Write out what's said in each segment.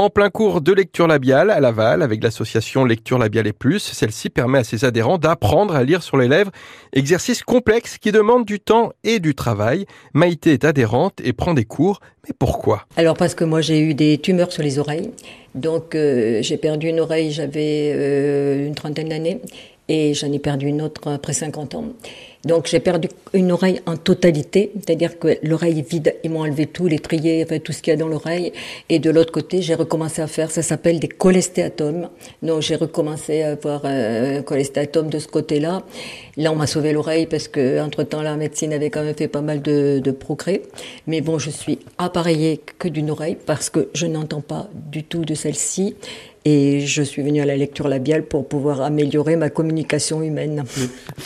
En plein cours de lecture labiale à Laval avec l'association Lecture labiale et plus, celle-ci permet à ses adhérents d'apprendre à lire sur les lèvres, exercice complexe qui demande du temps et du travail. Maïté est adhérente et prend des cours, mais pourquoi? Alors parce que moi j'ai eu des tumeurs sur les oreilles, donc euh, j'ai perdu une oreille, j'avais euh, une trentaine d'années et j'en ai perdu une autre après 50 ans. Donc j'ai perdu une oreille en totalité, c'est-à-dire que l'oreille est vide, ils m'ont enlevé tout, les triers, enfin, tout ce qu'il y a dans l'oreille. Et de l'autre côté, j'ai recommencé à faire, ça s'appelle des cholestéatomes. Donc j'ai recommencé à avoir un cholestéatome de ce côté-là. Là, on m'a sauvé l'oreille parce que entre temps, la médecine avait quand même fait pas mal de, de progrès. Mais bon, je suis appareillée que d'une oreille parce que je n'entends pas du tout de celle-ci. Et je suis venue à la lecture labiale pour pouvoir améliorer ma communication humaine.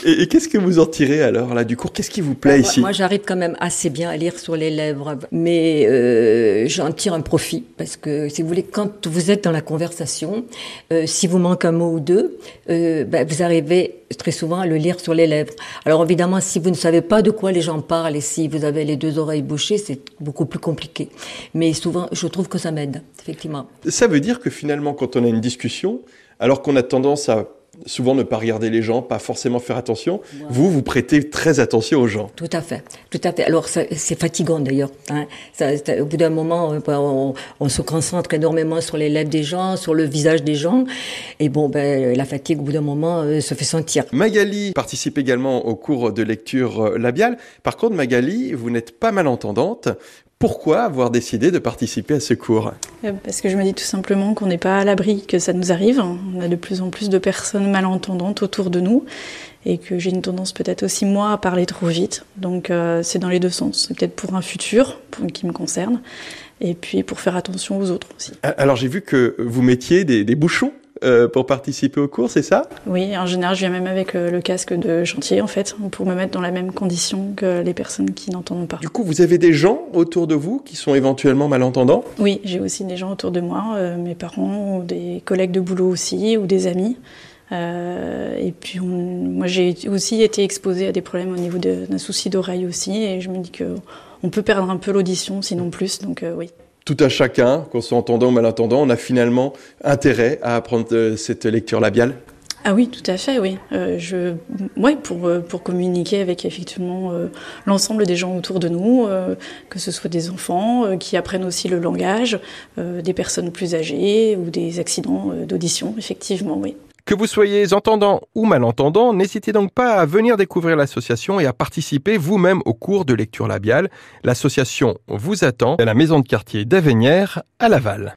Et, et qu'est-ce que vous en tirez alors là du cours Qu'est-ce qui vous plaît ici Moi, j'arrive quand même assez bien à lire sur les lèvres, mais euh, j'en tire un profit parce que si vous voulez, quand vous êtes dans la conversation, euh, si vous manque un mot ou deux, euh, ben, vous arrivez très souvent à le lire sur les lèvres. Alors évidemment, si vous ne savez pas de quoi les gens parlent et si vous avez les deux oreilles bouchées, c'est beaucoup plus compliqué. Mais souvent, je trouve que ça m'aide, effectivement. Ça veut dire que finalement, quand on a une discussion, alors qu'on a tendance à souvent ne pas regarder les gens, pas forcément faire attention. Vous, vous prêtez très attention aux gens. Tout à fait, tout à fait. Alors c'est fatigant d'ailleurs. Hein. au bout d'un moment, on, on, se concentre énormément sur les lèvres des gens, sur le visage des gens, et bon, ben la fatigue au bout d'un moment euh, se fait sentir. Magali participe également au cours de lecture euh, labiale. Par contre, Magali, vous n'êtes pas malentendante. Pourquoi avoir décidé de participer à ce cours euh, Parce que je me dis tout simplement qu'on n'est pas à l'abri que ça nous arrive. On a de plus en plus de personnes malentendantes autour de nous et que j'ai une tendance peut-être aussi moi à parler trop vite. Donc euh, c'est dans les deux sens. C'est peut-être pour un futur pour, qui me concerne et puis pour faire attention aux autres aussi. Alors j'ai vu que vous mettiez des, des bouchons euh, pour participer au cours, c'est ça? Oui, en général, je viens même avec euh, le casque de chantier, en fait, pour me mettre dans la même condition que les personnes qui n'entendent pas. Du coup, vous avez des gens autour de vous qui sont éventuellement malentendants? Oui, j'ai aussi des gens autour de moi, euh, mes parents, ou des collègues de boulot aussi, ou des amis. Et puis, on, moi, j'ai aussi été exposée à des problèmes au niveau d'un souci d'oreille aussi, et je me dis que on peut perdre un peu l'audition, sinon plus, donc oui tout à chacun, qu'on soit entendant ou malentendant, on a finalement intérêt à apprendre euh, cette lecture labiale ah oui, tout à fait, oui. Euh, je, ouais, pour, euh, pour communiquer avec effectivement euh, l'ensemble des gens autour de nous, que ce soit des enfants qui apprennent aussi le langage, des personnes plus âgées ou des accidents d'audition, effectivement, oui. Que vous soyez entendant ou malentendant, n'hésitez donc pas à venir découvrir l'association et à participer vous-même au cours de lecture labiale. L'association vous attend à la maison de quartier d'Avenières à Laval.